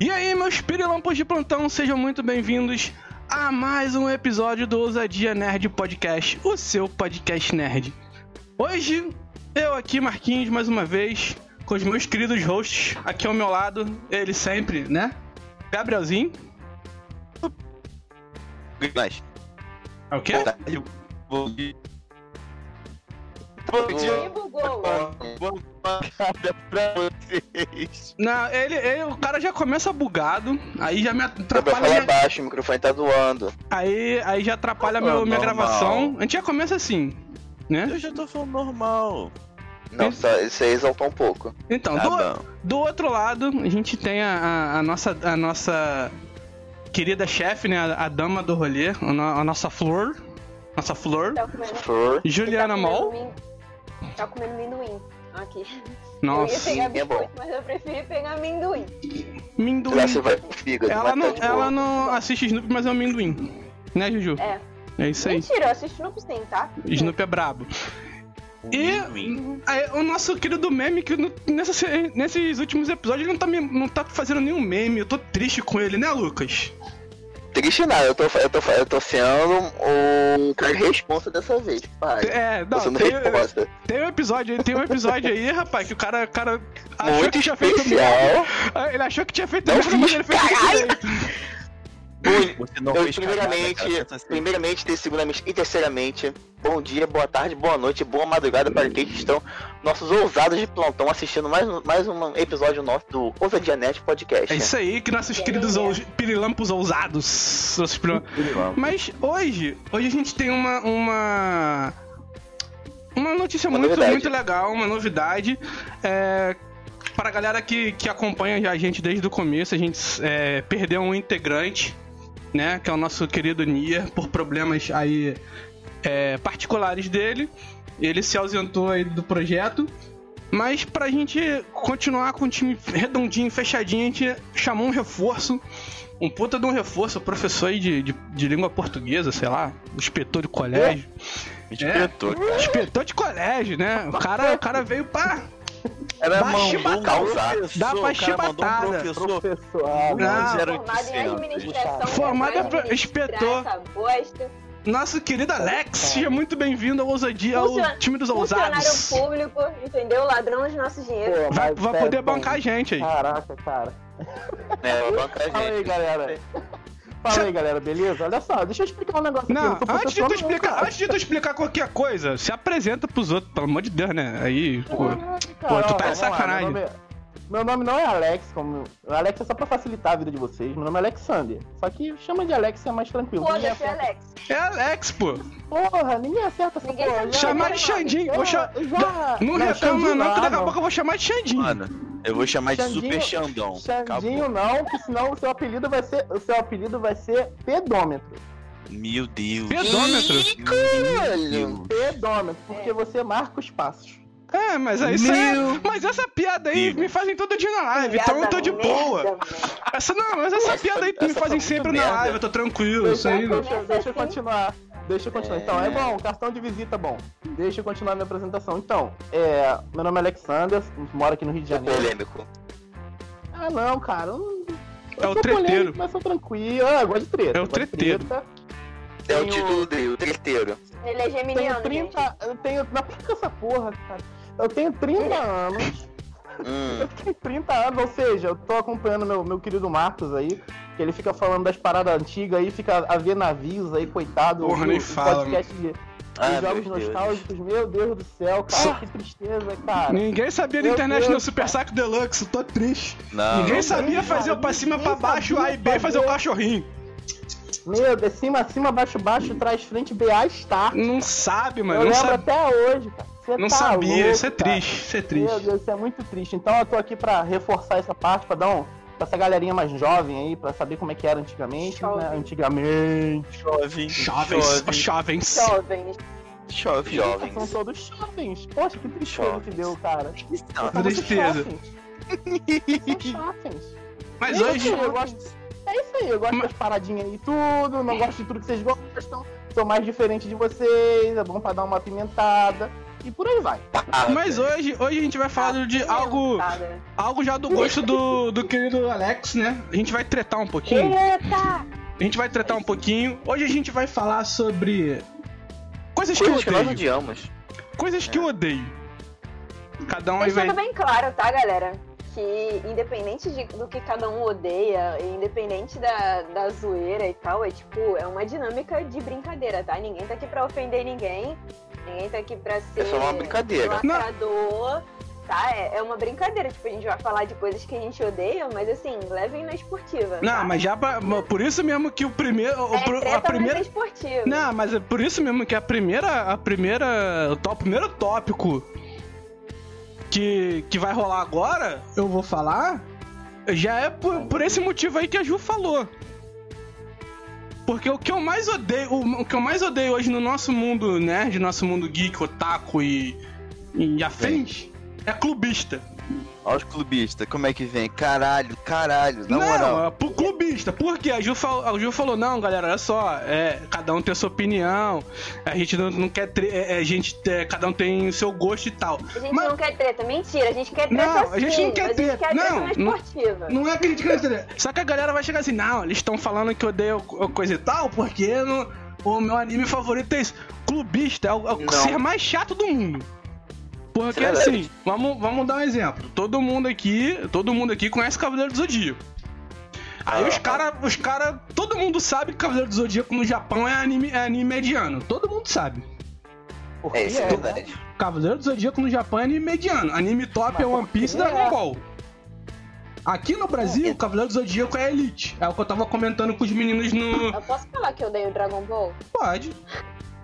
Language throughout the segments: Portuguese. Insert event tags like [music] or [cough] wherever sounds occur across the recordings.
E aí, meus pirilampos de plantão, sejam muito bem-vindos a mais um episódio do Ousadia Nerd Podcast, o seu podcast nerd. Hoje, eu aqui, Marquinhos, mais uma vez, com os meus queridos hosts, aqui ao meu lado, ele sempre, né? Gabrielzinho. Mas, É o quê? bom dia. Bom dia. bugou. Boa vocês. Não, ele, ele- o cara já começa bugado, aí já me Dá pra atrapalha. falar minha- baixo, o microfone tá doando. Aí, aí já atrapalha meu, minha gravação. A gente já começa assim, né? Eu já tô falando normal. Não, aí exaltou um pouco. Então, Tá do, do outro lado, a gente tem a, a- a nossa, a nossa querida chefe, né? A, a dama do rolê, a, a nossa flor. Nossa flor. Tá Flor. Juliana tá Mol. Tá comendo amendoim. Aqui. Nossa. Eu ia pegar Sim, é bom. biscoito, mas eu preferi pegar amendoim. Minduim. Lá você vai pro fígado. Ela não, tá ela não assiste Snoopy, mas é amendoim. Né, Juju? É. É isso aí. Mentira, eu assisto no sim, tá? Snoopy é brabo. E aí, o nosso querido meme, que nessa- nesses últimos episódios ele não tá, me- não tá fazendo nenhum meme. Eu tô triste com ele, né, Lucas? Triste nada, eu tô, eu tô, eu tô sendo um cara responsa dessa vez, pai. É, não, sendo tem, responsa. tem um episódio aí, tem um episódio aí, rapaz, que o cara, o cara achou Muito que tinha feito especial. merda. Ah, Ele achou que tinha feito Não merda, mas ele fez caralho! Você não Eu, fez primeiramente, cara, você- primeiramente, segundamente e terceiramente, bom dia, boa tarde, boa noite, boa madrugada para aqueles que estão nossos ousados de plantão assistindo mais, um- mais um episódio nosso do Ousadia Net Podcast. É isso aí, que nossos queridos ou, pirilampos ousados. nossos Mas hoje, hoje a gente tem uma. uma... Uma notícia Uma muito, novidade. muito legal, uma novidade. É, para a galera que, que acompanha a gente desde o começo, a gente é, perdeu um integrante, né? Que é o nosso querido Nier, por problemas aí é, particulares dele. Ele se ausentou aí do projeto. Mas pra gente continuar com o time redondinho, fechadinho, a gente chamou um reforço. Um puta de um reforço, professor aí de, de, de língua portuguesa, sei lá, inspetor de colégio. Inspetor, cara. Inspetor de colégio, né? O cara, o cara veio pra. Era Dá mandou um chibatada. professor, Dá pra um chibatada. professor. Ah, Não. vai pra- inspetor. Nosso querido Alex, seja muito bem-vindo ao Ousadia, ao Funciona- time dos Funcionário ousados. público, entendeu? Ladrão de nosso dinheiro. pô, Vai, vai sério, poder bancar a gente aí. Caraca, cara. É, banca a Fala aí, gente. galera. Fala aí, galera, beleza? Olha só, deixa eu explicar um negócio Não, aqui. antes de, tu explicar, cara. antes de tu explicar qualquer coisa, se apresenta pros outros, pelo amor de Deus, né? Aí, pô. Caraca, Pô, tu ó, tá de vamos lá, sacanagem. Meu nome, é... não é Alex, como. Alex é só pra facilitar a vida de vocês. Meu nome é Alexander. Só que chama de Alex é mais tranquilo. Foda-se, acerta- Alex. É Alex, pô. Porra, ninguém acerta essa Ninguém porra. Chamar de Xandinho. Vou cha... Já- Não reclama Xandinho não, que daqui a não. pouco eu vou chamar de Xandinho. Mano, eu vou chamar de Xandinho- Super Xandão. Xandinho Acabou. não, que senão o seu apelido vai ser. O seu apelido vai ser pedômetro. Meu Deus. Pedômetro. Caralho. Pedômetro, porque você marca os passos. É, mas é isso aí. Meu Mas essa piada aí Deus. me fazem todo dia na live, então eu tô de Piada boa. merda, Essa não, mas essa piada aí me essa fazem sempre muito na merda. live, eu tô tranquilo, isso Deixa, aí. não- deixa, deixa eu continuar. Deixa eu continuar. É. Então, é bom, cartão de visita bom. Deixa eu continuar minha apresentação. Então, é, meu nome é Alexander, moro aqui no Rio de Janeiro. Polêmico. Ah, não, cara. eu não- eu É o treteiro. polêmico, Mas sou tranquilo. Ah, eu gosto de treta. É o eu treteiro. É o Tenho- título dele, o treteiro. Ele é Tenho geminiano, 30. Eu tenho. Não, para com essa porra, cara. Eu tenho 30 anos. Hum. Eu tenho 30 anos, ou seja, eu tô acompanhando meu, meu querido Marcos aí, que ele fica falando das paradas antigas aí, fica a ver navios aí, coitado. Porra, o- nem fala, podcast de, de Ah, jogos Deus. nostálgicos, meu Deus do céu, cara, que tristeza, cara. Ninguém sabia da internet Deus, no Super Saco Deluxe, tô triste. Não. Ninguém não. sabia fazer o pra cima, pra baixo, A e B, fazer o cachorrinho. Meu Deus, cima, cima, baixo, baixo, trás, frente, BA, start. Não sabe, Eu mano, não lembro sabe. até hoje, cara. Você Não tá sabia, louco, isso é cara. triste, isso é Meu triste. Deus, isso é muito triste. Então eu tô aqui pra reforçar essa parte, pra dar um. Pra essa galerinha mais jovem aí, pra saber como é que era antigamente, Jovem. né? Antigamente. Jovem. Jovens, Jovem. jovens. Jovens. Jovem. Jovens. São todos jovens. Poxa, que tristeza Jovens. que deu, cara. Não, São Tristeza. Jovens. [laughs] Mas É isso hoje. eu gosto. É isso aí, eu gosto Mas- das paradinhas aí tudo, não gosto de tudo que vocês gostam. Sou mais diferente de vocês, é bom pra dar uma pimentada. E por aí vai. Mas hoje, hoje a gente vai falar de algo, Pimentada. algo já do gosto do, do querido Alex, né? A gente vai tretar um pouquinho. Eita! A gente vai tretar um pouquinho. Hoje a gente vai falar sobre coisas que Coisas que eu nós odeio. odiamos. Coisas que eu odeio. Cada um aí vai. Deixando bem claro, tá, galera? Que independente de- do que cada um odeia, independente da, da zoeira e tal, é tipo, é uma dinâmica de brincadeira, tá? Ninguém tá aqui pra ofender ninguém, ninguém tá aqui pra ser só uma brincadeira. lacrador, tá? É, é uma brincadeira, tipo, a gente vai falar de coisas que a gente odeia, mas assim, levem na esportiva. Não, tá? mas já pra- por isso mesmo que o primeiro. o é pro- a primeira. mas é esportiva. Não, mas é por isso mesmo que a primeira. A primeira. O primeiro tópico que, que vai rolar agora, eu vou falar, já é por, por esse motivo aí que a Ju falou. Porque o que eu mais odeio, o, que eu mais odeio hoje no nosso mundo nerd, nosso mundo geek, otaku e, e afins, é clubista. Olha os clubistas, como é que vem? Caralho, caralho, na não, moral. é pro clubista. Porque a Ju, fal- a Ju falou, não, galera, olha só, é, cada um tem a sua opinião, a gente não, não quer... Tre é, a gente, é, cada um tem o seu gosto e tal. A gente Mas- não quer treta, mentira, a gente quer treta Não, a gente sim, não quer treta, A gente quer treta não, na não- esportiva. Não é que a gente quer entender. Só que a galera vai chegar assim, não, eles estão falando que eu odeio co- coisa e tal, porque no- o meu anime favorito é isso. Clubista é o, é o Não. ser mais chato do mundo. Porque Isso é assim, vamos, vamos dar um exemplo. Todo mundo aqui, todo mundo aqui conhece Cavaleiro do Zodíaco. Aí Ah. os cara, os cara, todo mundo sabe que Cavaleiro do Zodíaco no Japão é anime, é anime mediano. Todo mundo sabe. Porque É, isso é né? verdade. Cavaleiro do Zodíaco no Japão é anime mediano. Anime top Mas é One? Piece e Dragon Ball. Aqui no Brasil, Cavaleiro do Zodíaco é Elite. É o que eu tava comentando com os meninos no. Eu posso falar que eu odeio Dragon Ball? Pode.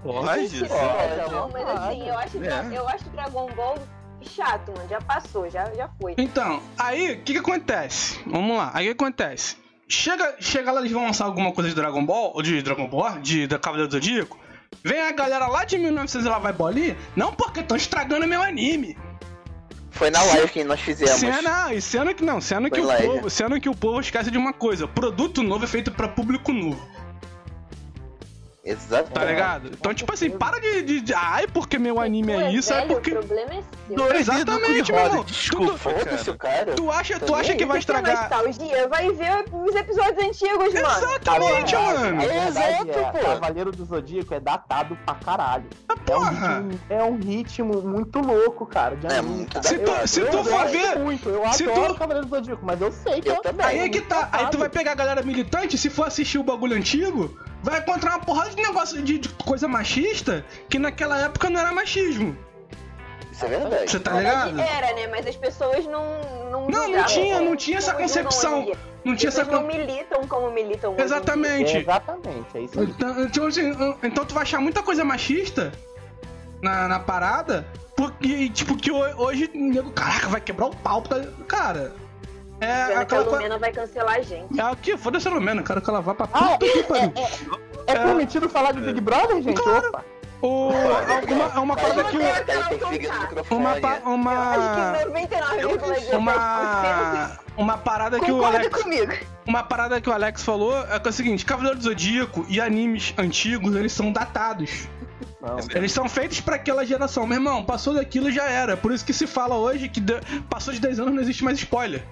Pode, Mentira, pode, não, mas assim, eu acho, É. eu acho Dragon Ball chato, mano. Já passou, já, já foi. Então, aí, o que que acontece? Vamos lá, aí o que acontece? Chega, chega lá, eles vão lançar alguma coisa de Dragon Ball, ou de Dragon Ball, de, da Cavaleiro do Zodíaco. Vem a galera lá de 1900 e lá vai bolinha. Não porque estão estragando meu anime. Foi na live que nós fizemos. Cena, e sendo que não, sendo que, o live. povo, sendo que o povo esquece de uma coisa: produto novo é feito pra público novo. Exato. Tá ligado? Então, tipo assim, para de. de, de ai, porque meu anime Tu é isso, é velho, porque. O problema é seu. Exatamente, meu irmão. Desculpa, Foda-se, cara. cara. Tu acha, tu Também, acha que vai Tu estragar. nostalgia, vai ver os episódios antigos, mano. Exatamente, A mano. Exato, é, pô. Cavaleiro do Zodíaco é datado pra caralho. É um, porra. ritmo, é um ritmo muito louco, cara. De É anime, muito cara. Se tu- Eu- se eu tu for ver- Muito, eu se adoro tu- Cavaleiro do Zodíaco, mas eu sei que Eu é- também. é Aí é que tá. Aí tu vai pegar a galera militante, se for assistir o bagulho antigo, vai encontrar uma porrada de negócio de, de coisa machista que naquela época não era machismo. Isso é verdade. Você tá ligado? Era, né? Mas as pessoas não. Não, Não, não tinha, não tinha essa concepção. Não tinha essa. não militam como militam hoje em dia. Exatamente. É, exatamente, é isso aí. Então, então, assim, então tu vai achar muita coisa machista na, na parada, porque, tipo, que ho- hoje, nego, caraca, vai quebrar o pau. Tá... Cara, é Pena que a aquela coisa. Lumena vai cancelar a gente. É aqui, foda-se a Lumena, quero que ela vá pra Ah, puta que pariu. É permitido falar de Big Brother, gente? Opa. O, alguma, é uma parada que. que. Uma, uma, Acho que 99,9% uma, uma parada que o Alex, comigo. uma parada que o Alex falou é que é o seguinte, Cavaleiro do Zodíaco e animes antigos, eles são datados. Não. Eles são feitos pra aquela geração. Meu irmão, passou daquilo já era. Por isso que se fala hoje que de- passou de 10 anos não existe mais spoiler.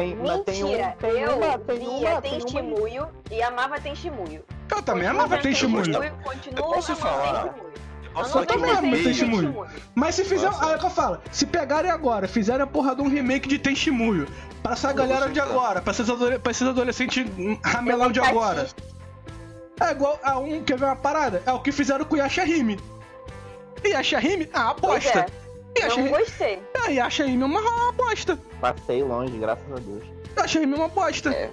Tem, mas tem um, Mentira, tem eu uma, tem via uma, tem tem uma... Shimuyo e amava tem Shimuyo. Eu também amava tem Shimuyo. Continua Eu posso falar? Tenshimuyo. Posso Eu falar que também eu. Tenshimuyo. Mas se fizer. Aí é o que eu falo. Se pegarem agora, fizerem a porra de um remake de Tenshimuyo. Pra essa galera de agora, pra esses, adole- pra esses adolescentes ramelão de agora. É igual a um. Quer ver uma parada? É o que fizeram com o Yashahime. E Yashahime, ah, Pois aposta. É, E não Yashahime, gostei. é, Yashahime é uma, uma aposta. Passei longe, graças a Deus. Yashahime é uma aposta. É.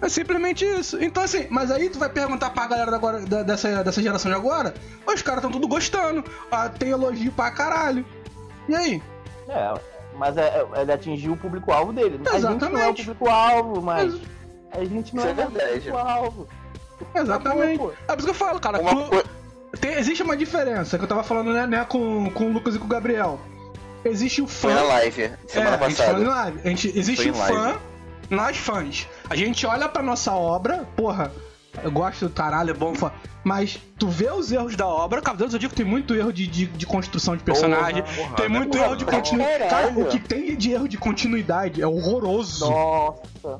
É simplesmente isso. Então, assim, mas aí tu vai perguntar pra galera da agora, da- dessa, dessa geração de agora, os caras tão tudo gostando, ah, tem elogio pra caralho. E aí? É, mas é, é, ele atingiu o público-alvo dele. A gente não é o Exatamente. público-alvo, mas a gente não Isso é, é o público-alvo. Exatamente. É por isso que eu falo, cara. Uma tu- tem- existe uma diferença que eu tava falando né, né, com, com o Lucas e com o Gabriel. Existe o fã. Foi na live, semana é, a gente passada. live. A gente, existe Foi o fã, nós fãs. A gente olha pra nossa obra, porra. eu gosto do caralho, é bom. fa- Mas tu vê os erros da obra, Cavaleiros do Zodíaco tem muito erro de, de, de construção de personagem, Porra, tem muito porra, erro de porra. continuidade. Cara, Caralho. o que tem de erro de continuidade é horroroso. Nossa.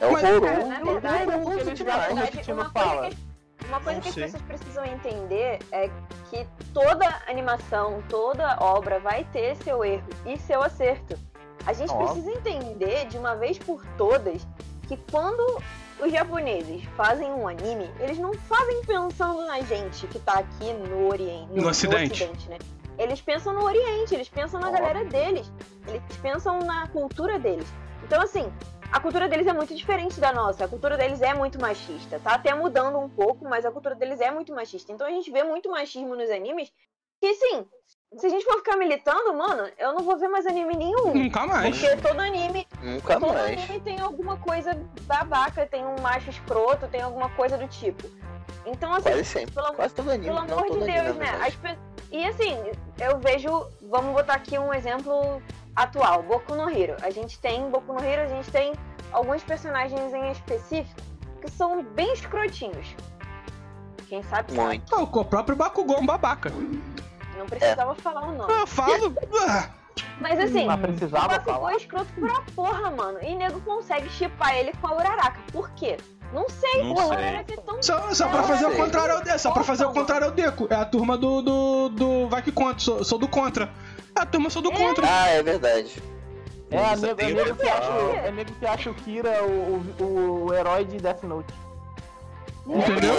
É Mas- horroroso. Cara, na verdade, Como que na eles gastam verdade, no que o uma coisa fala? que Uma coisa que as pessoas precisam entender é que toda animação, toda obra vai ter seu erro e seu acerto. A gente Ó. precisa entender de uma vez por todas que quando os japoneses fazem um anime, eles não fazem pensando na gente que tá aqui no Oriente. No Ocidente. né? Eles pensam no Oriente, eles pensam na Ó. galera deles, eles pensam na cultura deles. Então, assim, a cultura deles é muito diferente da nossa. A cultura deles é muito machista. Tá até mudando um pouco, mas a cultura deles é muito machista. Então a gente vê muito machismo nos animes. Que assim, se a gente for ficar militando, mano, eu não vou ver mais anime nenhum. Nunca mais. Porque todo anime, Nunca todo mais. anime tem alguma coisa babaca, tem um macho escroto, tem alguma coisa do tipo. Então, assim, Quase sempre. pelo amor Quase todo anime. pelo não amor todo de anime, Deus, né? As pe- E assim, eu vejo. Vamos botar aqui um exemplo atual: Boku no Hero. A gente tem Boku no Hero, a gente tem alguns personagens em específico que são bem escrotinhos. Quem sabe sabe. Muito. Ah, O próprio Bakugou é um babaca. Não precisava falar o nome. Eu falo. ah, Mas assim, Mas o Bakugou falar. é escroto pra porra, mano. E nego consegue chipar ele com a Uraraka. Por quê? Não sei, Não sei. É tão Só, só pra fazer o contrário ao Deco. Só pra fazer o contrário ao Deco. É a turma do. do, do vai que contra. Sou, sou do contra. É a turma sou do É. contra. Ah, é verdade. É, é tem nego que acha, É. é nego que acha o Kira o, o, o herói de Death Note. Entendeu?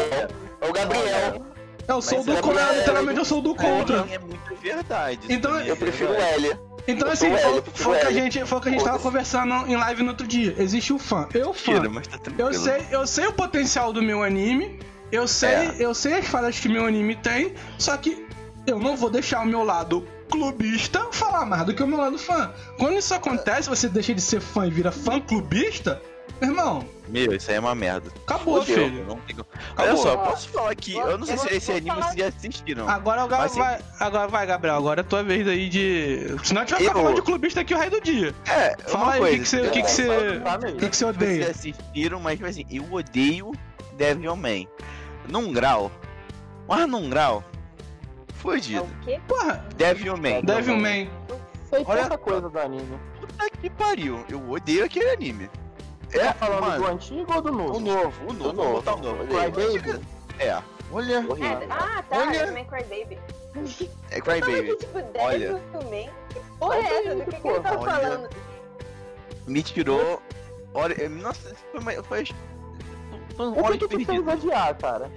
É o Gabriel. Eu sou Mas do é contra. Literalmente eu sou do contra. É muito verdade. Então, também é Eu prefiro o. L. Então Eu assim, foi, eu o que a gente, foi que a gente tava conversando em live no outro dia. Existe o fã. Eu fã. Tá. Eu sei, eu sei o potencial do meu anime. Eu sei, É. eu sei as falhas que meu anime tem, só que eu não vou deixar o meu lado clubista falar mais do que o meu lado fã. Quando isso acontece, você deixa de ser fã e vira fã clubista, meu irmão, Meu, isso aí é uma merda. acabou, Fudeu. filho. Não tem... Acabou. Olha só, posso falar aqui? Eu não sei Eu se esse anime falar- vocês já assistiram. Agora, assim, vai, agora vai, Gabriel. Agora é tua vez aí de. Se não, tiver Eu- ficar falando de clubista aqui o rei do dia. É, Fala aí, o coisa. que que você- o que que você- O que, que você Vocês odeia? assistiram, mas tipo assim, eu odeio Devilman. Num grau. Mas num grau. É Fudido. o quê? Porra, Devilman. Devilman. Sei Olha- tanta coisa do anime. Puta que pariu. Eu odeio aquele anime. Você É, tá falando mano, do antigo ou do novo? o novo, o novo, Do vamos botar o novo, novo. Crybaby? É. Olha. É, ah, tá. Olha. Devilman Crybaby. é Crybaby. que, tipo, Olha. Devilman. Que porra é essa? Do que, que ele tá Olha. falando? Me tirou. Olha, nossa, isso foi, foi foi um O hora que, que tu fez perdido. odiar, cara?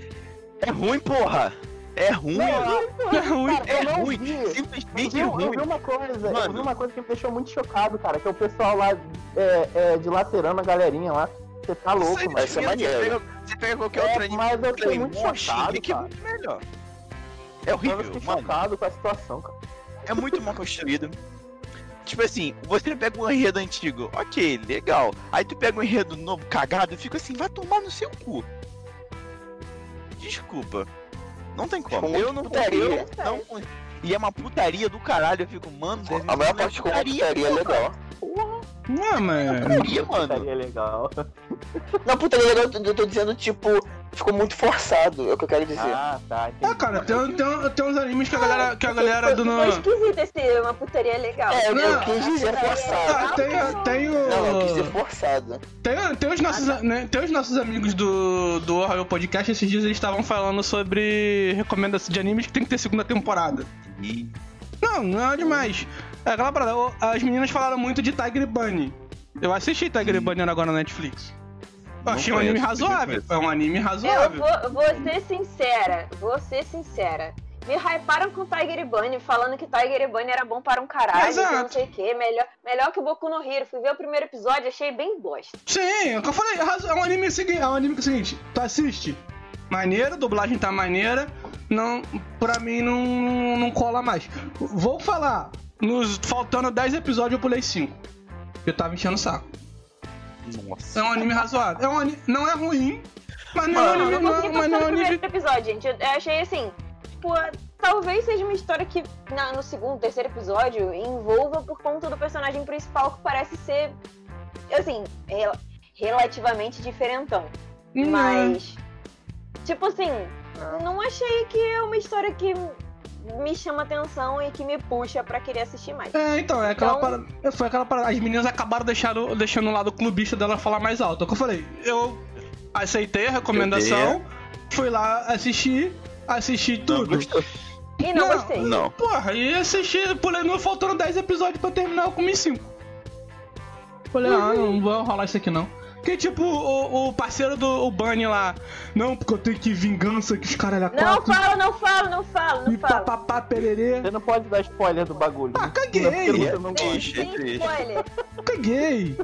É ruim, porra. É ruim. É ruim. Cara, É eu não ruim. vi. Eu Simplesmente vi, eu ruim. vi uma coisa, eu Mano. vi uma coisa que me deixou muito chocado, cara, que é o pessoal lá é, é, dilacerando a galerinha lá. Você tá louco, mano. Vai ser você maneiro. pega- Você pega qualquer É, outro anime mas eu fiquei muito chocado, que é muito melhor. É Mas eu horrível, fiquei chocado com a situação, cara. É muito mal construído. Tipo assim, você pega um enredo antigo, ok, legal. Aí tu pega um enredo novo, cagado, eu fico assim, vai tomar no seu cu. Desculpa. Não tem como. Ficou Eu não putaria. eu não E é uma putaria do caralho, eu fico, mano, deve A maior parte uma putaria, putaria porra. legal. Não, mas. Putaria, mano. Seria legal. Não, putaria legal, eu tô dizendo, tipo, ficou muito forçado, é o que eu quero dizer. Ah, tá. entendi. É, cara, tem, tem, tem uns animes que a galera, que a galera do. Foi esquisito esse uma putaria legal. É, eu, eu Não. quis dizer Ah, forçado. tem, tem o. Não, eu quis dizer forçado. Tem, tem, os nossos, né, tem os nossos amigos do, do Royal Podcast, esses dias eles estavam falando sobre recomendação de animes que tem que ter segunda temporada. Ih, Não, não é demais. É aquela parada, as meninas falaram muito de Tiger Bunny. Eu assisti Tiger Bunny agora na Netflix. Eu achei um anime conheço, razoável. É um anime Eu razoável. vou, vou ser sincera, vou ser sincera. Me hyparam com Tiger Bunny, falando que Tiger Bunny era bom para um caralho, que não Exato. sei o que, melhor, melhor que o Boku no Hero. Fui ver o primeiro episódio, achei bem bosta. Sim, é o que eu falei, é é um anime seguinte, é um anime que é o seguinte, tu assiste, maneiro, dublagem tá maneira, não, pra mim não, não cola mais. Vou falar, nos faltando 10 episódios eu pulei 5. Eu tava enchendo o saco. Nossa. É um anime razoável. É um anime, não é ruim, mas não é um anime, eu não não, consegui mas não é um anime... episódio, gente. Eu, eu achei assim, tipo, talvez seja uma história que na- no segundo, terceiro episódio envolva por conta do personagem principal que parece ser, assim, rel- relativamente diferentão. Hum, Mas tipo assim, não achei que é uma história que me chama atenção e que me puxa pra querer assistir mais. É, então, é aquela Então- parada. Foi aquela parada. As meninas acabaram deixando, deixando o lado clubista dela falar mais alto. É o que eu falei. Eu aceitei a recomendação, fui lá assistir, assisti tudo. E não, Não, gostei. Não. Porra, e assisti, pulei, não faltando 10 episódios pra terminar, eu comi 5. Falei, ah, não vou rolar isso aqui não. Que tipo, o, o parceiro do o Bunny lá, não, porque eu tenho que ir vingança que os caras é Não falo, não falo, não falo, E não falo. papapá pererê. Você não pode dar spoiler do bagulho. Ah, caguei. Não, você não gosta. Spoiler. Caguei.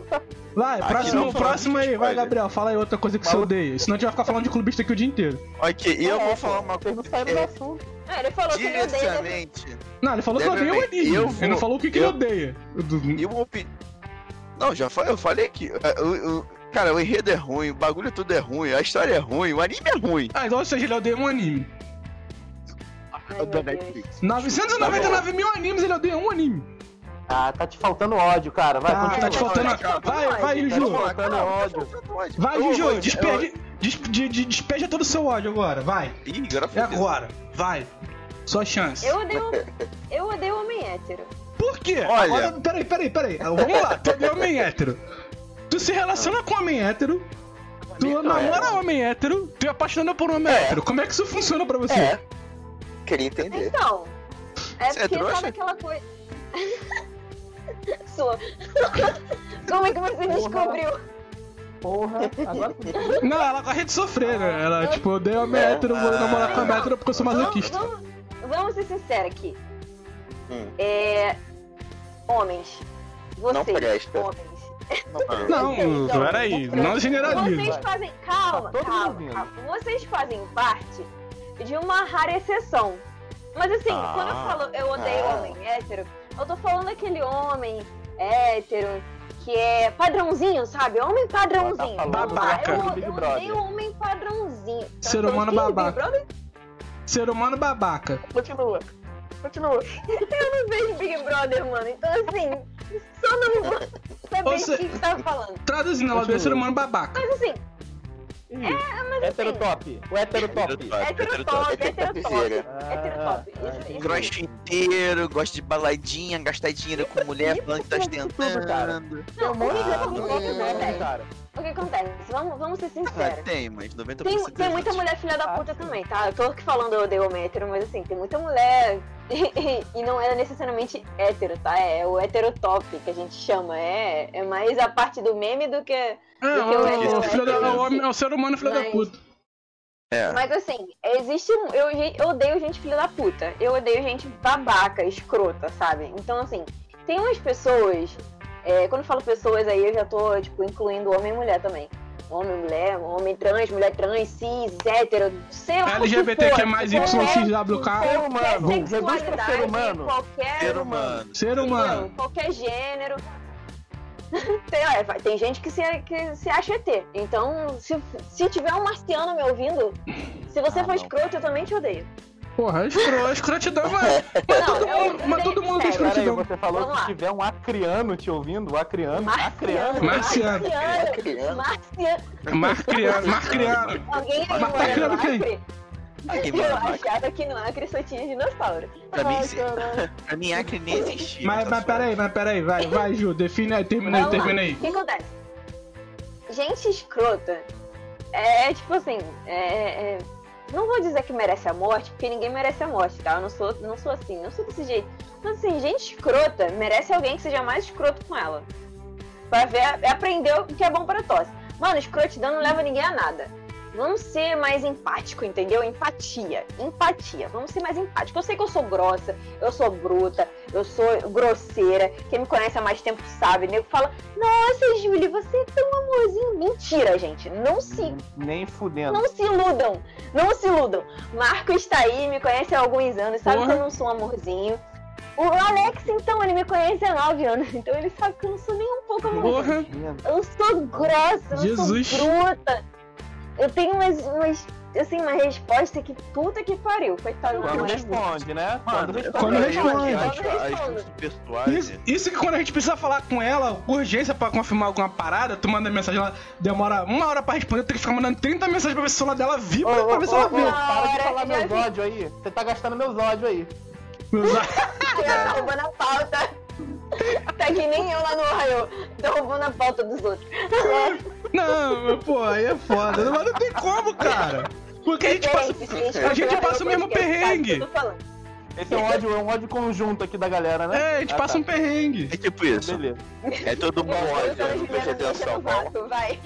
Vai, Aqui próximo, próximo aí, vai. Gabriel. Fala aí outra coisa que você odeia. Senão a gente vai ficar falando de clubista aqui o dia inteiro. Ok, e eu É, vou falar uma Vocês não coisa. saíram do É, assunto. É, ele falou que ele odeia. diretamente. Não, ele falou que odeia o anime. eu Ele não vou- falou o que, que eu- ele odeia. E uma opinião. Não, já falei, eu falei que. é, o- o- cara, o enredo é ruim, o bagulho tudo é ruim, a história é ruim, o anime é ruim. Ah, então ou seja, ele odeia um anime. Ai, da. Netflix. 999 mil animes, ele odeia um anime. Ah, tá te faltando ódio, cara. Vai, Tá, continua. tá te faltando. Vai, vai, Tá te Juju. faltando ódio. Vai, Juju. vou- Despede, des- de- de- despeja todo o seu ódio agora. Vai. Ih, agora É agora. Vai. Sua chance. Eu odeio, eu odeio homem hétero. Por quê? Olha. Agora, peraí, peraí, peraí. Vamos lá. [laughs] Tu odeia homem hétero. Tu se relaciona com homem hétero. Tu namora homem hétero. Tu é apaixonado por um homem É. hétero. Como é que isso funciona pra você? É. Queria entender. Então, é Você é porque trouxa? sabe aquela coisa. [laughs] Sou. [laughs] Como é que você descobriu? Porra, agora Não, ela gosta de sofrer, né? Ela, tipo, odeia homem É. hétero, vou namorar com homem hétero porque eu sou Vamos, masoquista. vamos, vamos ser sinceros aqui. Hum. É. Homens. Vocês, Não presta. homens. Não, Então, peraí, não generaliza. Vocês fazem. Calma, Tá calma, calma. Vocês fazem parte de uma rara exceção. Mas assim, Ah. quando eu falo eu odeio Ah. homem hétero, eu tô falando aquele homem hétero que é padrãozinho, sabe? Homem padrãozinho. Tá Babaca. Eu, Big eu Brother. odeio homem padrãozinho. Tá Ser humano babaca. Ser humano babaca. Continua. Continua. [laughs] Eu não vejo Big Brother, mano. Então assim, só não o se- que que tá falando. Traduzindo, ela odeia ser humano babaca. Mas assim, Hétero top. O hétero top. hétero top, hétero top. Topzera. Hétero top. Ah. Grosso inteiro, gosta de baladinha, gastar dinheiro com mulher, falando que tá isso tudo, cara. tentando. Tem um monte de hétero não, top não, mesmo, não. cara. O que acontece? Vamos, vamos ser Ah, sinceros. tem, mas 90% Tem, tem muita mulher filha da puta Ah, também, tá? Eu tô aqui falando eu odeio homem hétero, mas assim, tem muita mulher [laughs] e não é necessariamente hétero, tá? É o hétero top que a gente chama. É, é mais a parte do meme do que. É, Do que o o, hétero, o filho da, é o, homem- é o ser humano filho da Mas- puta. É. Mas assim, existe. um- Eu, eu odeio gente filha da puta. Eu odeio gente babaca, escrota, sabe? Então, assim, tem umas pessoas. É, quando eu falo pessoas aí, eu já tô, tipo, incluindo homem e mulher também. Homem, mulher, homem trans, mulher trans, cis, hétero, sei lá. o que LGBTQ for, mais YXWK. Ser humano. Ser humano. qualquer. Ser humano. Ser humano. Qualquer gênero. [laughs] Sei lá, vai- tem gente que se, que se acha ET. Então, se, se tiver um marciano me ouvindo, se você Ah, for não. escroto, eu também te odeio. Porra, escro, escrotidão, [laughs] mas, mas Não, todo eu- mundo, eu mas todo mundo sério. Pera aí, escrotidão. você falou Vamos que lá. se tiver um acriano te ouvindo, o acriano, acriano. Marciano. Marciano. Marciano. Marciano. Marcriano, Marcriano. Alguém aí Mas tá quem? Eu achava que no Acre só tinha dinossauro. pra mim, Ai, [laughs] pra mim Acre nem existia. Mas, tá mas peraí, mas peraí, vai, vai, Ju, define aí, termina aí, termina aí. O que acontece? Gente escrota é tipo assim, é, é- não vou dizer que merece a morte, porque ninguém merece a morte, tá? Eu não sou, não sou assim, não sou desse jeito. Mas assim, gente escrota merece alguém que seja mais escroto com ela. Pra ver, aprender o que é bom pra tosse. Mano, escrotidão não leva ninguém a nada. Vamos ser mais empático, entendeu? Empatia. Empatia. Vamos ser mais empático. Eu sei que eu sou grossa, eu sou bruta, eu sou grosseira. Quem me conhece há mais tempo sabe. Nego fala, nossa, Júlia, você é tão amorzinho. Mentira, gente. Não se, Nem fudendo. não se iludam. Não se iludam. Marcos está aí, me conhece há alguns anos, sabe Porra. que eu não sou um amorzinho. O Alex, então, ele me conhece há nove anos. Então ele sabe que eu não sou nem um pouco amorzinho. Porra, Eu sou grossa, eu Jesus. sou bruta. Eu tenho umas, umas assim, uma resposta que puta que pariu. Coitado da Quando responde, né? Mano, Quando eu- Quando eu responde. acho Quando responde. pessoais. Isso, isso que quando a gente precisa falar com ela, urgência pra confirmar alguma parada, tu manda mensagem lá, demora uma hora pra responder, tem que ficar mandando 30 mensagens pra ver se o celular dela vibra ô, pra ver se ela ô, para de falar já meus vi. ódios aí. Você tá gastando meus ódios aí. Tá [laughs] [laughs] roubando a pauta. Tá que nem eu lá no Ohio. Tô roubando a pauta dos outros. [laughs] Não, pô, aí é foda. Mas não tem como, cara. Porque a gente passa, a gente passa o mesmo perrengue. Esse é um ódio, é um ódio conjunto aqui da galera, né? É, a gente Ah, passa tá. um perrengue. É tipo isso. Beleza. É todo bom ódio, eu não preste atenção. Vai.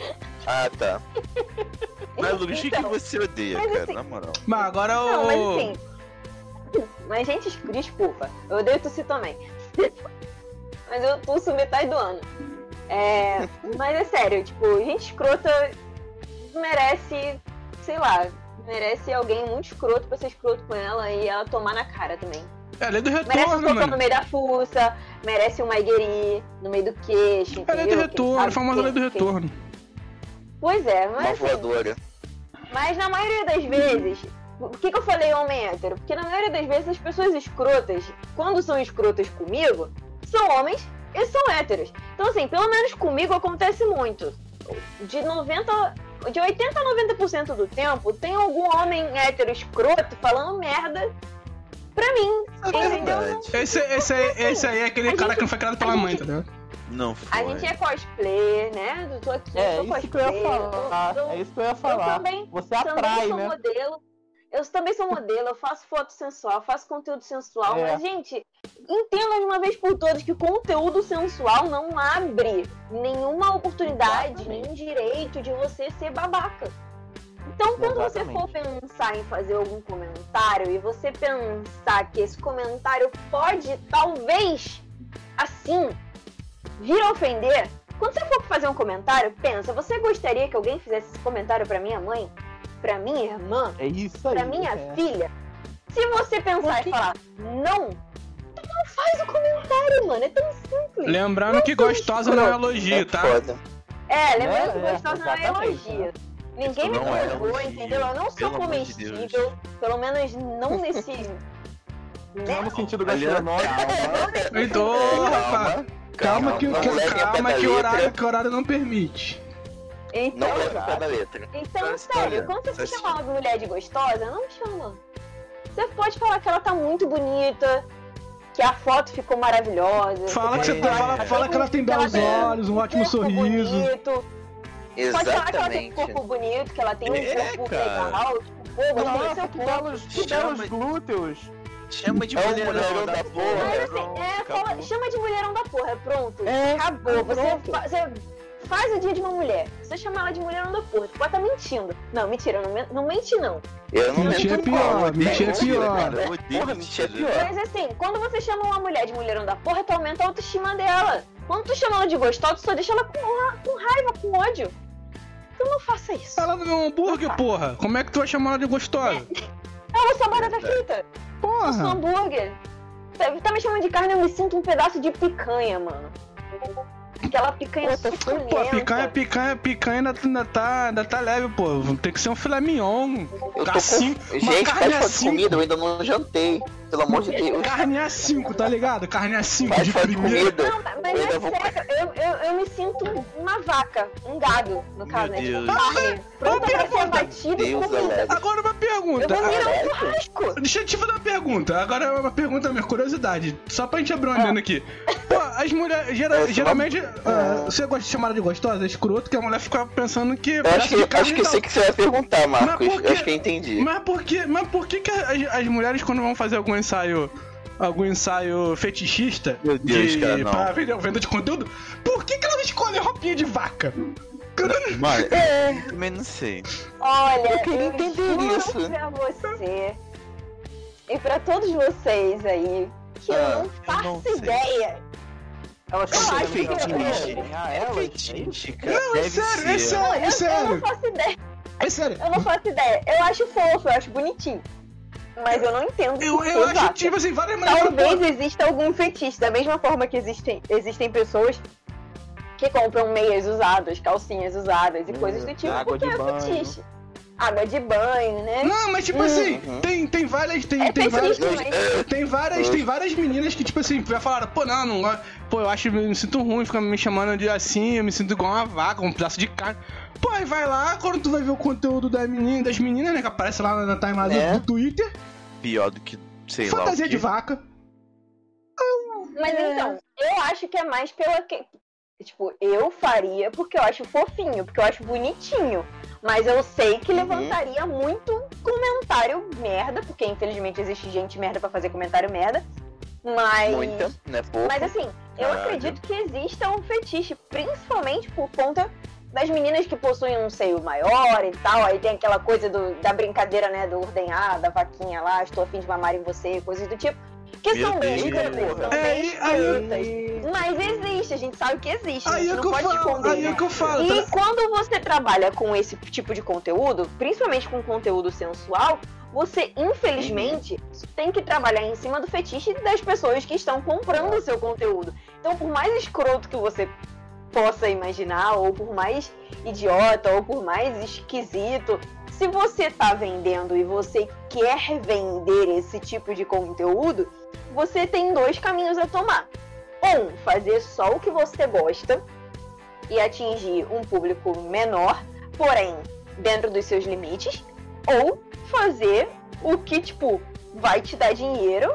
Ah, tá. [laughs] Mas, Lucas, o que que Então, você odeia, mas cara? assim- Na moral. Mas agora Não, mas o. assim. Mas, gente, desculpa. Eu odeio tossir também. mas eu tosso metade do ano. É, mas é sério, tipo, gente escrota merece, sei lá, merece alguém muito escroto pra ser escroto com ela e ela tomar na cara também. É a lei do Merece um retorno, no meio da fuça, merece uma igueri no meio do queixo. É a lei do entendeu? retorno, famosa lei do quem- retorno. Pois é, Uma mas assim, voadora. Mas na maioria das vezes, por que, que eu falei homem hétero? Porque na maioria das vezes as pessoas escrotas, quando são escrotas comigo, são homens e são héteros. Então assim, pelo menos comigo acontece muito. De 90. De 80 a 90% do tempo, tem algum homem hétero escroto falando merda pra mim. É entendeu? verdade. Esse, esse, aí, esse aí é aquele A cara gente- que não foi criado pela mãe, gente- ligado? Não foi. A gente é cosplay, né? Eu tô aqui, É, sou isso cosplay. que eu ia falar. eu- eu- É isso que eu ia eu falar. também Você também atrai, sou né? modelo. Eu também sou modelo, eu faço foto sensual, faço conteúdo sensual, É. mas, gente, entenda de uma vez por todas que conteúdo sensual não abre nenhuma oportunidade, Exatamente. nenhum direito de você ser babaca. Então, quando você for pensar em fazer algum comentário e você pensar que esse comentário pode, talvez, assim, vir a ofender, quando você for fazer um comentário, pensa, você gostaria que alguém fizesse esse comentário pra minha mãe? Pra minha irmã? É isso aí. Pra minha é. filha? Se você pensar e falar não, não faz o comentário, mano. É tão simples. Lembrando que gostosa não é elogio, É tá? É, lembrando que É, gostosa não é elogio. Ninguém me Isso não é provou, elogio, entendeu? Eu não sou comestível. pelo menos não nesse. Não no sentido gastronômico. Então, rapaz, calma que, não calma que o horário, que o horário não permite. Então, Não leva o pé da letra. então sério, quando você chamar uma mulher de gostosa, não chama. Você pode falar que ela tá muito bonita, que a foto ficou maravilhosa. Fala que, você você, pode fala, fala que ela tem ela belos olhos, um ótimo corpo sorriso. Bonito. Pode falar que ela tem um Exatamente. corpo bonito, que ela tem um É, corpo cara. legal. Tipo, pô, Nossa, seu que belos, que Chama- belos glúteos. Chama de É mulherão, mulherão da da porra. porra. Mas assim, pronto, é, fala- acabou. chama de mulherão da porra, pronto. É, Acabou. Você, pronto. fa- você faz o dia de uma mulher. Você chama ela de mulherão da porra. Tu pode estar mentindo. Não, mentira, não, não mente não. Eu não Mentira é pior, mentira é pior. Porra, mentira é pior. Mas assim, quando você chama uma mulher de mulherão da porra, tu aumenta a autoestima dela. Quando tu chama ela de gostosa, tu só deixa ela com, com raiva, com ódio. Então não faça isso. Ela não é um hambúrguer, porra. Como é que tu vai chamar ela de gostosa? Eu sou barata frita. Eu sou Porra. hambúrguer. Tá, tá me chamando de carne, eu me sinto um pedaço de picanha, mano. Aquela picanha Pô, suculenta. picanha, picanha, picanha ainda, ainda tá, ainda tá leve, pô. Tem que ser um filé mignon. Eu tô Assim, com... Gente, carne falar de assim. comida, eu ainda não jantei. Pelo amor de Deus. Carne A5, tá ligado? Carne A5 Pode de primeira. Não, mas Eu é vou- sério, eu, eu, eu me sinto uma vaca, um gado, no caso, né? Tipo, Deus. carne, pronta pra ser pergunta. batido Deus, comida. Agora uma Eu pergunta. vou virar um churrasco. Deixa eu te fazer uma pergunta. Agora é uma pergunta minha, curiosidade. Só pra gente abrir uma adendo aqui. Pô, as mulheres. gera- é uma- geralmente. ah, você gosta de chamar de gostosa? É escroto que a mulher fica pensando que. Eu acho que, acho que eu sei o que você vai perguntar, Marcos. Mas por quê? Eu acho que eu entendi. Mas por que, mas por que, que as, as mulheres, quando vão fazer algum ensaio. Algum ensaio fetichista Meu Deus, de, cara, não. pra vender, venda de conteúdo, por que, que elas escolhem roupinha de vaca? Mano, [laughs] É, eu também não sei. Olha, Eu queria entender isso. pra você e pra todos vocês aí que Ah, eu não eu faço não sei. ideia. Elas acho querendo que- ganhar É é fetiche, isso? cara. Não, é Deve sério, ser. é sério. Eu, eu não sério. faço ideia. É sério. Eu não faço ideia. Eu acho fofo, eu acho bonitinho. Mas eu não entendo Eu, eu acho, vaca. tipo assim, várias mulheres. Talvez exista algum fetiche, da mesma forma que existem, existem pessoas que compram meias usadas, calcinhas usadas e É, coisas do tipo, porque é banho. fetiche. Água de banho, né? Não, mas tipo Uhum. assim, tem, tem várias. Tem, É tem várias. fetiche, mas... Tem várias, tem várias meninas que, tipo assim, já falaram, pô, não, não gosto. Pô, eu acho, me sinto ruim, fica me chamando de assim, eu me sinto igual uma vaca, um pedaço de carne. Pô, aí vai lá, quando tu vai ver o conteúdo da menina, das meninas, né, que aparece lá na timeline É. do Twitter, Pior do que, sei lá. fantasia de vaca. Mas então, eu acho que é mais pela que. Tipo, eu faria porque eu acho fofinho, porque eu acho bonitinho. Mas eu sei que Uhum. levantaria muito comentário merda, porque infelizmente existe gente merda pra fazer comentário merda. Mas. Muita, né? Pouco. Mas assim, eu Caralho. acredito que exista um fetiche, principalmente por conta das meninas que possuem um seio maior e tal. Aí tem aquela coisa do- da brincadeira, né? Do ordenhar, da vaquinha lá, estou afim de mamar em você, coisas do tipo. Que Meu são bem Deus. são É, e aí-. Mas existe, a gente sabe que existe. a Aí gente é não que falo, aí é né? que eu falo. E tá? quando você trabalha com esse tipo de conteúdo, principalmente com conteúdo sensual, você infelizmente tem que trabalhar em cima do fetiche das pessoas que estão comprando o seu conteúdo. Então, por mais escroto que você possa imaginar, ou por mais idiota, ou por mais esquisito, se você tá vendendo e você quer vender esse tipo de conteúdo, você tem dois caminhos a tomar. Um, fazer só o que você gosta e atingir um público menor, porém dentro dos seus limites, ou fazer o que, tipo, vai te dar dinheiro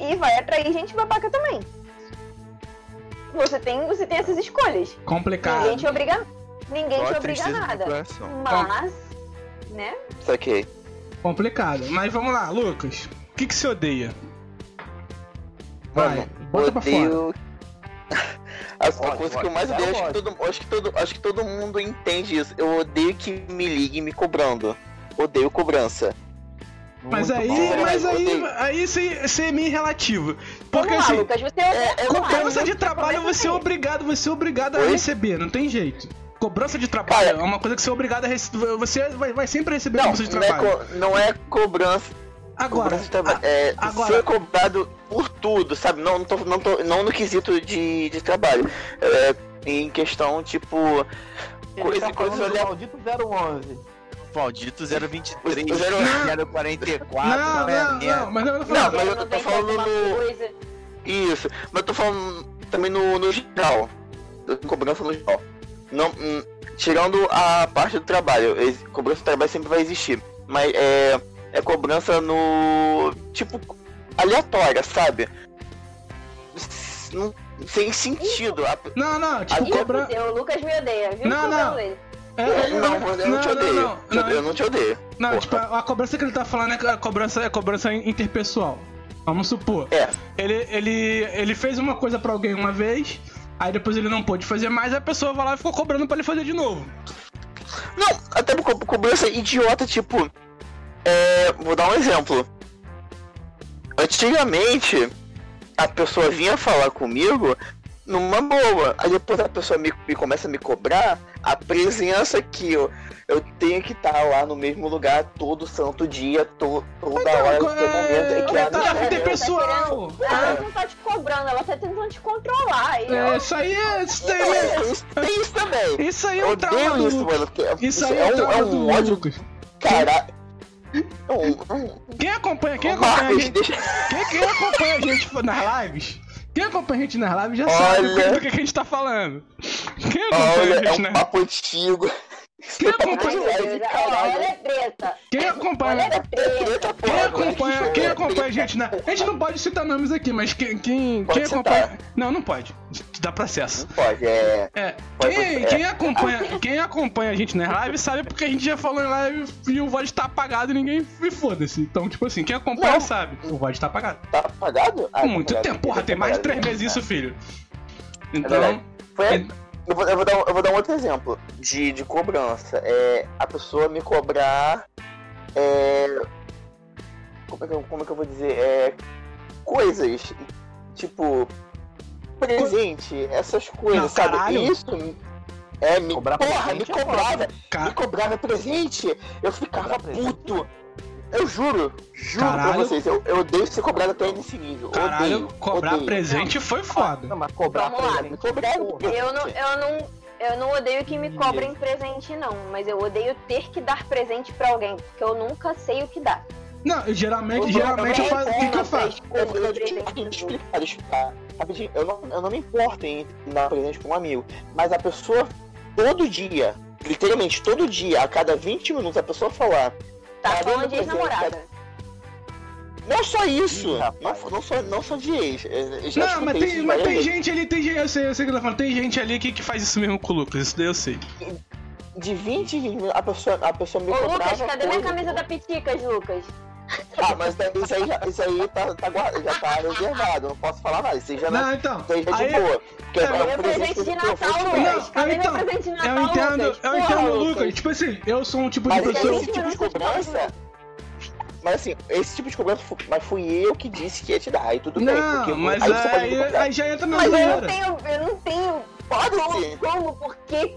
e vai atrair gente babaca também. Você tem, você tem essas escolhas. Complicado. Ninguém te obriga, ninguém te obriga nada. Mas, né? Saquei. Complicado. Mas vamos lá, Lucas. O que, que você odeia? Vai, Mano, bota pra fora. odeio. A, a Pode, coisa pode. que eu mais odeio, acho que, todo, acho, que todo, acho que todo mundo entende isso. Eu odeio que me ligue me cobrando. Odeio cobrança. Mas Muito aí, bom, mas aí, odeio. aí isso, isso é meio relativo. Porque Vamos lá, assim, Lucas, você é- é cobrança de trabalho você é obrigado, você é obrigado a Oi? receber, não tem jeito. Cobrança de trabalho Cara, é uma coisa que você é obrigado a receber. Você vai, vai sempre receber Não, cobrança de não é, trabalho. co- não é cobrança. Agora, cobrança de trabalho. É agora- ser cobrado por tudo, sabe? Não, não, tô, não, tô, não no quesito de, de trabalho. É, em questão, tipo. Ele Coisa, tá coisa olhar. maldito 011. Maldito 023, O zero- 044, não, é não, não, mas eu não Não, falando. mas eu não tô falando no-. Isso, mas eu tô falando também no, no geral. Cobrança no geral. Não, hum, tirando a parte do trabalho, cobrança do trabalho sempre vai existir. Mas é, é cobrança no. tipo, aleatória, sabe? Não- sem sentido. A- Não, não, tipo, fudeu, o Lucas me odeia, viu? Não, o não. É, não, eu não, te odeio. Não, não, eu não te odeio. Não, Porra. tipo, a cobrança que ele tá falando é a cobrança, é cobrança interpessoal. Vamos supor. É. Ele, ele, ele fez uma coisa pra alguém uma vez, aí depois ele não pôde fazer mais, a pessoa vai lá e ficou cobrando pra ele fazer de novo. Não, até por co- cobrança idiota, tipo. É, vou dar um exemplo. Antigamente, a pessoa vinha falar comigo numa boa. Aí depois a pessoa me, me começa a me cobrar a presença que eu, eu tenho que estar lá no mesmo lugar todo santo dia, to, toda hora, todo momento. É que é, a tá, é interpessoal. Ela não tá te cobrando, ela tá tentando te controlar. É, eu- isso aí é. Isso, É, é- isso- tem isso também. isso aí é um trauma isso, mano. Isso aí é é um é um ódio, Lucas. cara. É um- Quem acompanha, quem acompanha a gente, deixa- quem, quem acompanha a gente nas lives, quem acompanha a gente nas lives já sabe Olha. do que, que a gente tá falando. Quem acompanha Olha, a é gente um nas papo antigo. Quem acompanha, olha a treta. quem acompanha, quem acompanha, quem acompanha a gente na. A gente não pode citar nomes aqui, mas quem, quem, Pode quem citar. acompanha. Não, não pode. Dá processo. Não pode, é. É, Pode, quem, pode, é. quem acompanha, quem acompanha a gente nas lives sabe porque a gente já falou em live e o VOD tá apagado e ninguém e foda-se. Então, tipo assim, quem acompanha Não. sabe. O VOD tá apagado. Tá apagado? Ah, tá muito apagado. tempo, porra, tem mais de três meses isso, filho. É. Então, Foi, eu, vou, eu, vou dar, um- eu vou dar um outro exemplo de, de cobrança. É a pessoa me cobrar. É, como, é que eu, como é que eu vou dizer? É, coisas. Tipo. Presente, essas coisas, Não, sabe? caralho. Isso. É, me, Cobrar porra, me é cobrava. Me cobrava presente, eu ficava Cobrar puto. Eu juro, juro Caralho. pra vocês, eu, eu odeio ser cobrado até nesse nível. caralho, odeio, cobrar odeio. presente foi foda. Não, mas cobrar Vamos lá, presente. Cobrado porra. Eu não, eu não, eu não odeio que me cobrem presente, não. Mas eu odeio ter que dar presente pra alguém, porque eu nunca sei o que dar. Não, eu geralmente, Eu- geralmente eu eu- faço. O que, que eu eu- faço? Eu, eu, eu, deixa eu explicar, deixa eu explicar. Rapidinho, eu não, eu não me importo em dar presente pra um amigo, mas a pessoa, todo dia, literalmente todo dia, a cada 20 minutos, a pessoa falar. Tá Tá falando de ex-namorada. Não só isso, não, não, só, não só de ex. eu já Não, mas tem, mas tem gente ali, tem gente, eu sei, eu sei o que tô falando, tem gente ali que, que faz isso mesmo com o Lucas, isso daí eu sei. De 20 em 20 minutos, a pessoa, a pessoa me Ô, Lucas, cadê minha camisa da Piticas, Lucas? Ah, mas daí isso aí, já, isso aí tá, tá, guarda- já tá reservado, não posso falar nada. Isso aí já não, Não, então. isso aí já é Aí, de boa. Porque É, é, Meu um presente de Natal. Lucas. Não, Cadê então, meu presente de Natal, eu entendo, Lucas? eu Porra, entendo o Lucas. Lucas. Tipo assim, eu sou um tipo de Mas pessoa. esse tipo de cobrança. Mas assim, esse tipo de cobrança, mas fui eu que disse que ia te dar, aí tudo bem. Porque Não, mas aí aí, aí já entra na Mas eu não tenho, eu não tenho Pode ser. como, por que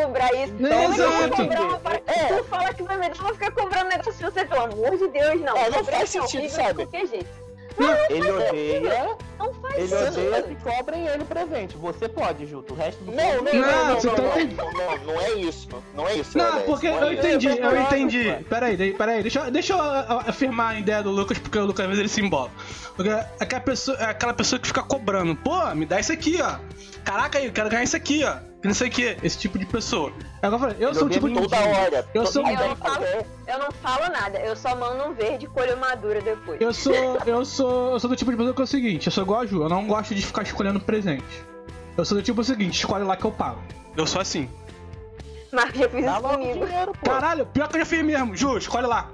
cobrar isso? Não, é exato. cobrar uma? É. Tu fala que vai me dar, eu vou ficar cobrando negócio de você, pelo amor de Deus, não. É, não Cobrar faz sentido, sabe? De qualquer jeito. Ele odeia, Não faz ele sentido. odeia que cobrem ele presente. Você pode, Juto. O resto do Não, não, povo- não, Não, não, não, tá não, não, não, não é isso. Não é isso. Não, porque não eu isso. entendi, eu Não, entendi. Peraí, peraí, deixa, eu- deixa eu a- a- afirmar a ideia do Lucas, porque o Lucas ele se embola. Porque é aquela pessoa, é aquela pessoa que fica cobrando, pô, me dá isso aqui, ó. Caraca, eu quero ganhar isso aqui, ó. Que não sei o que, esse tipo de pessoa. O que eu falei, eu sou o tipo de. Toda hora. Eu sou- Eu não falo- Eu não falo nada, eu só mando um verde colho madura depois. Eu sou. [laughs] Eu sou. Eu sou do tipo de pessoa que é o seguinte, eu sou igual a Ju, eu não gosto de ficar escolhendo presente. Eu sou do tipo seguinte, escolhe lá que eu pago. Eu sou assim. Marcos já fez Dá isso comigo. dinheiro. Caralho, pior que eu já fiz mesmo. Ju, escolhe lá.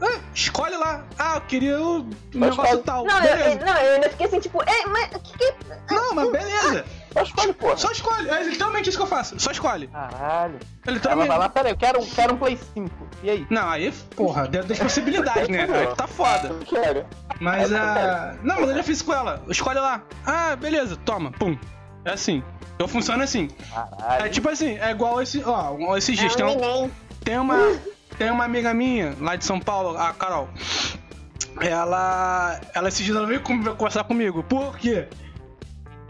Ah, escolhe lá. Ah, eu queria o, o negócio tal. Não eu, não, eu ainda fiquei assim, tipo, ei, mas o que que... Não, mas beleza. Só escolhe, porra. Só escolhe. É literalmente isso que eu faço. Só escolhe. Caralho. É Ela literalmente. vai lá, peraí, eu quero, quero um Play 5. E aí? Não, aí, porra, dentro das possibilidades, né? Aí tá foda. [laughs] Não quero. Mas a. Não, mas eu já fiz com ela. Escolhe lá. Ah, beleza, toma, pum. É assim. Eu funciono assim. Caralho. É tipo assim, é igual esse. Ó, esses dias. É Tem, um um- tem uma. Tem uma amiga minha lá de São Paulo, a Carol. Ela. Ela esses dias ela veio conversar comigo. Por quê?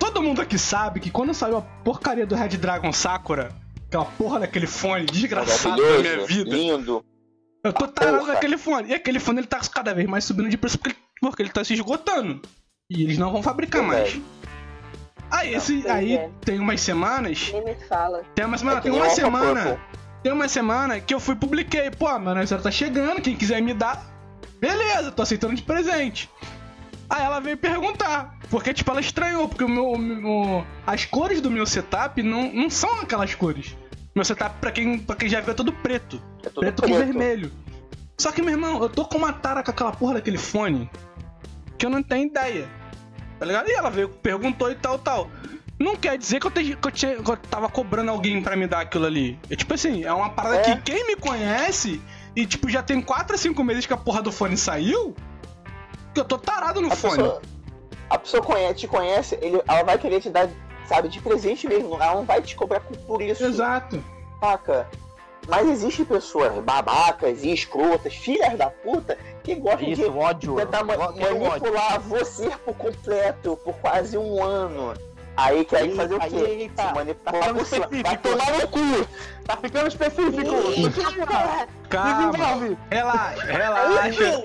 Todo mundo aqui sabe que quando saiu a porcaria do Red Dragon Sakura, aquela porra daquele fone desgraçado da minha vida. lindo. Eu tô tarado naquele fone. E aquele fone ele tá cada vez mais subindo de preço porque ele, porque ele tá se esgotando. E eles não vão fabricar mais. Aí, esse, pois aí é. tem umas semanas. Nem me fala. Tem uma semana, É tem uma semana. Purple. Tem uma semana que eu fui e publiquei. Pô, meu aniversário tá chegando, quem quiser me dar. Beleza, tô aceitando de presente. Aí ela veio perguntar. Porque, tipo, ela estranhou, porque o meu. o meu- as cores do meu setup não, não são aquelas cores. Meu setup, pra quem, pra quem já viu, é todo preto. É tudo preto, com vermelho. Só que, meu irmão, eu tô com uma tara com aquela porra daquele fone que eu não tenho ideia. Tá ligado? E ela veio, perguntou e tal, tal. Não quer dizer que eu, te- que eu tinha- que eu tava cobrando alguém pra me dar aquilo ali. É tipo assim, é uma parada É. que quem me conhece e, tipo, já tem 4 a 5 meses que a porra do fone saiu, que eu tô tarado no A fone. pessoa, a pessoa conhece, te conhece, ele, ela vai querer te dar, sabe, de presente mesmo. Ela não vai te cobrar por- isso. Exato. Saca? Mas existem pessoas babacas e escrotas, filhas da puta, que gostam Isso, de ódio. tentar ma- ódio. manipular você por completo, por quase um ano. Aí quer Aí- fazer o quê? eita, Se tá manipular ficando por cima. Vai específico. tomar no cu! Tá ficando específico. Calma. Desenvolve. Relaxa, relaxa. Não,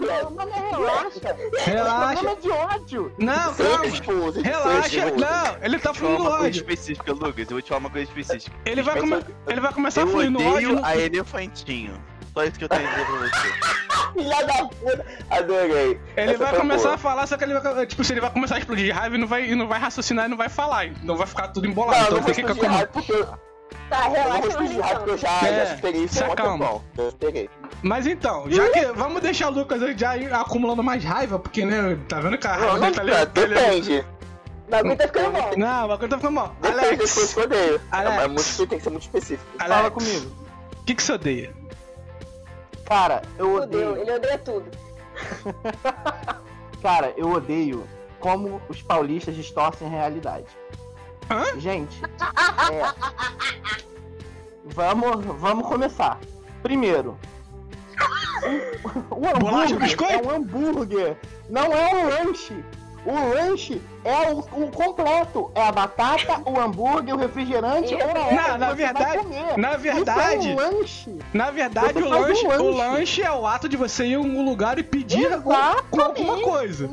Não, mas relaxa. Relaxa. Problema de ódio. Não, calma. Relaxa. Não, ele tá Vou te falar fluindo uma coisa ódio. específica, Lucas. Eu vou te falar uma coisa específica. Ele vai, come... ele vai começar a fluir no ódio. a elefantinho. Só isso que eu tenho a dizer pra você. [laughs] Filha da puta! Adorei. Ele Essa vai começar boa. a falar, só que ele vai. Tipo, se ele vai começar a explodir de raiva e não vai, não vai raciocinar e não vai falar. Então vai ficar tudo embolado. Não, então não porque eu Tá, eu não relaxa, explodir rápido porque eu então. já, É, já superei isso há um. Eu. Mas então, já que. Vamos deixar o Lucas já ir acumulando mais raiva, porque, né? Tá vendo que a raiva Não, dele não, tá ali. tá depende. O bagulho tá ficando bom. Não, o bagulho tá ficando mal. Depende Alex, que eu odeio. Alex. É, é muito, tem que ser muito específico. Fala Alex, comigo. o que, que você odeia? Cara, eu Fudeu, odeio. ele odeia tudo. [laughs] Cara, eu odeio como os paulistas distorcem a realidade. Hã? Gente, é. Vamos, vamos começar. Primeiro, o, o Bolacha hambúrguer biscoito? é um hambúrguer, não é um lanche. O lanche é o, o completo. É a batata, o hambúrguer, o refrigerante ou a na você verdade- na verdade- Isso é um lanche. Na verdade, o faz um lanche, o lanche. lanche é o ato de você ir em um lugar e pedir alguma coisa.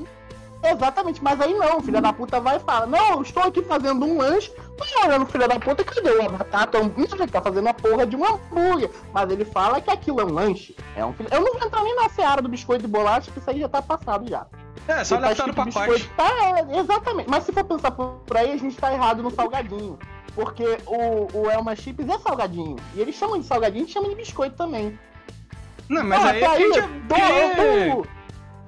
Exatamente, mas aí não, filha da puta vai e fala, não, eu estou aqui fazendo um lanche, mas olhando filha da puta, cadê a batata? Ele tá fazendo a porra de um hambúrguer. Mas ele fala que aquilo é um lanche. É um. Eu não vou entrar nem na seara do biscoito de bolacha, que isso aí já tá passado já. É, só olhar tá tá no pacote. Tá, é, exatamente. Mas se for pensar por, por aí, a gente tá errado no salgadinho. Porque o, o Elma Chips é salgadinho. E eles chamam de salgadinho e chamam de biscoito também. Não, mas Ah, aí tá a gente eu dou,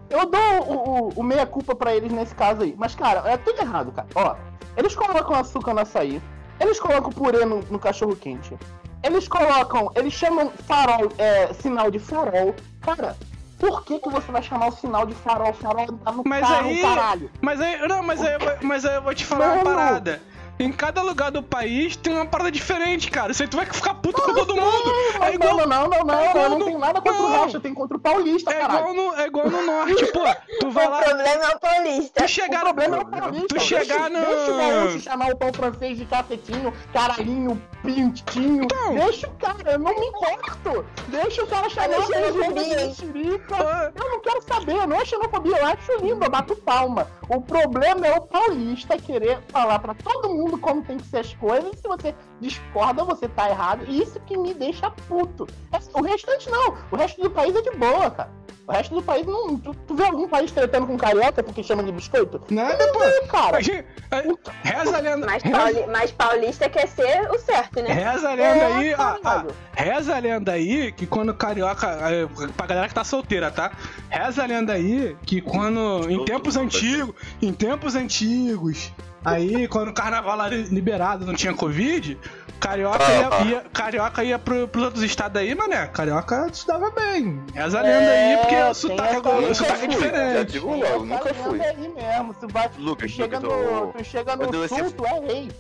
eu dou, o, o, o meia-culpa pra eles nesse caso aí. Mas, cara, é tudo errado, cara. Ó, eles colocam açúcar no açaí. Eles colocam purê no, no cachorro quente. Eles colocam, eles chamam farol, é, sinal de farol. Cara, por que que você vai chamar o sinal de farol? Farol tá no Mas carro, aí- caralho. Mas aí, não, mas aí, eu vou- mas aí eu vou te falar uma Mano. parada. Em cada lugar do país tem uma parada diferente, cara. Você tu vai ficar puto com todo mundo. Não, É igual, não, não, não, não, é não no- tenho nada contra não. o resto, eu tenho contra o paulista, é caralho. igual no, é igual no norte, pô. Tu vai O lá, problema é o paulista. tu chegar o problema é o paulista. Tu chegar deixa, deixa o no- gaúcho chamar o pão francês de cacetinho, caralhinho, pintinho. Então. Deixa o cara, eu não me importo. Deixa o cara chamar o xenofobia, de. Pô, Eu não quero saber, não é xenofobia, eu acho lindo, eu bato palma. O problema é o paulista querer falar pra todo mundo como tem que ser as coisas, se você discorda, você tá errado, e isso que me deixa puto. O restante não, o resto do país é de boa, cara. O resto do país não. Tu, tu vê algum país tretando com carioca porque chama de biscoito? nada, pô. Não, cara. A gente- a- Reza a lenda. Mas, Reza, pauli- mas paulista quer ser o certo, né? reza a lenda aí, É, ah, ah, caralho. reza a lenda aí que quando carioca. eh, Pra galera que tá solteira, tá? Reza a lenda aí que quando. Em tempos antigos. Em tempos antigos. Aí, quando o carnaval era liberado, não tinha Covid, carioca Ah, ia, ia- carioca ia pro, pros outros estados aí, mané. Carioca se dava bem. Reza a lenda aí, porque É, o sotaque, tem essa- o sotaque é fui, já diferente. digo logo, essa nunca fui. lenda aí mesmo. Tu, vai, tu Lucas, chega Lucas, no, tu chega no você sul, tu é rei.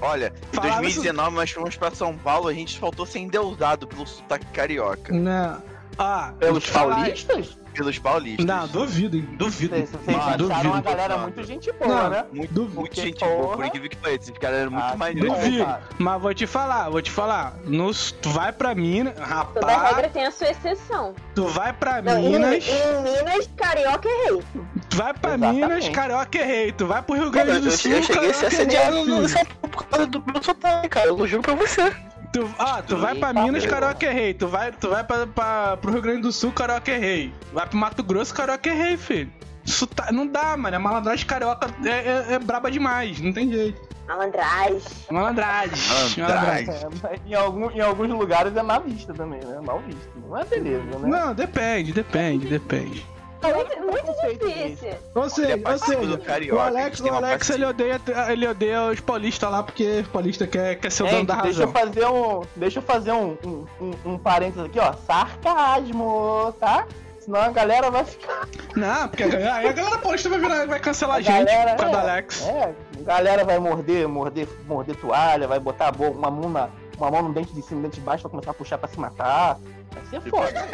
Olha, em Falava 2019 nós fomos pra São Paulo, a gente faltou ser endeusado pelo sotaque carioca. Não. Ah, Pelos paulistas? Pelos paulistas. Não, duvido, hein? Duvido. Vocês vocês Mano, acharam uma duvido. galera Mano. muito gente boa, Não, né? Muito, Duvido. muito gente boa, por porra. incrível que pareça. Esses caras eram muito Ah, mais duvido. Cara. Mas vou te falar, vou te falar. No, tu vai pra Minas, Toda rapaz. regra tem a sua exceção. Tu vai pra Não, Minas. em Minas, carioca é rei. Tu vai pra Exatamente. Minas, carioca errei. Tu vai pro Rio Grande do Sul, eu cheguei a ser carioca assediado por causa do meu sotaque, cara. Eu juro pra você. Tu, ah, tu vai pra Minas, porra. carioca errei. Tu vai, tu vai pra, pra, pro Rio Grande do Sul, carioca errei. Vai pro Mato Grosso, carioca errei, filho. Isso tá, não dá, mano. A malandragem carioca é, é, é braba demais. Não tem jeito. Malandragem. Malandragem. Malandragem. É, em, algum- em alguns lugares é mal vista também, né? Mal visto. Não é beleza, né? Não, depende, depende, depende. Muito, muito difícil. Ou seja, ou seja Carioca, o Alex, o Alex ele, odeia, ele odeia os paulistas lá porque os paulistas quer, quer ser o dono da deixa eu razão. fazer um. Deixa eu fazer um, um, um, um parênteses aqui, ó. Sarcasmo, tá? Senão a galera vai ficar. Não, porque a galera, aí a galera paulista vai, virar, vai cancelar a A gente galera, por causa é, do Alex. É, a galera vai morder, morder, morder toalha, vai botar uma mão, na, uma mão no dente de cima e no dente de baixo pra começar a puxar pra se matar. Vai ser foda.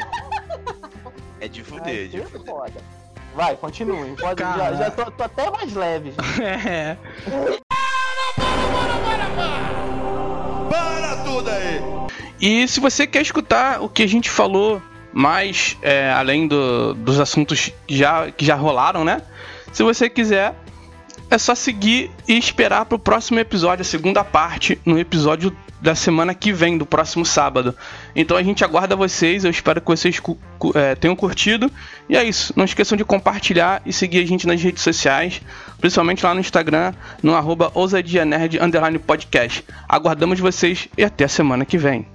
É de fuder, de ser fuder. foda. Vai, continuem. Pode, já, já tô, tô até mais leve. já. [laughs] É. Para tudo aí! E se você quer escutar o que a gente falou mais, é, além do- dos assuntos que já, que já rolaram, né? Se você quiser, é só seguir e esperar pro próximo episódio, a segunda parte, no episódio da semana que vem, do próximo sábado. Então a gente aguarda vocês, eu espero que vocês é, tenham curtido. E é isso, não esqueçam de compartilhar e seguir a gente nas redes sociais, principalmente lá no Instagram, no arroba ousadianerd underline podcast. Aguardamos vocês e até a semana que vem.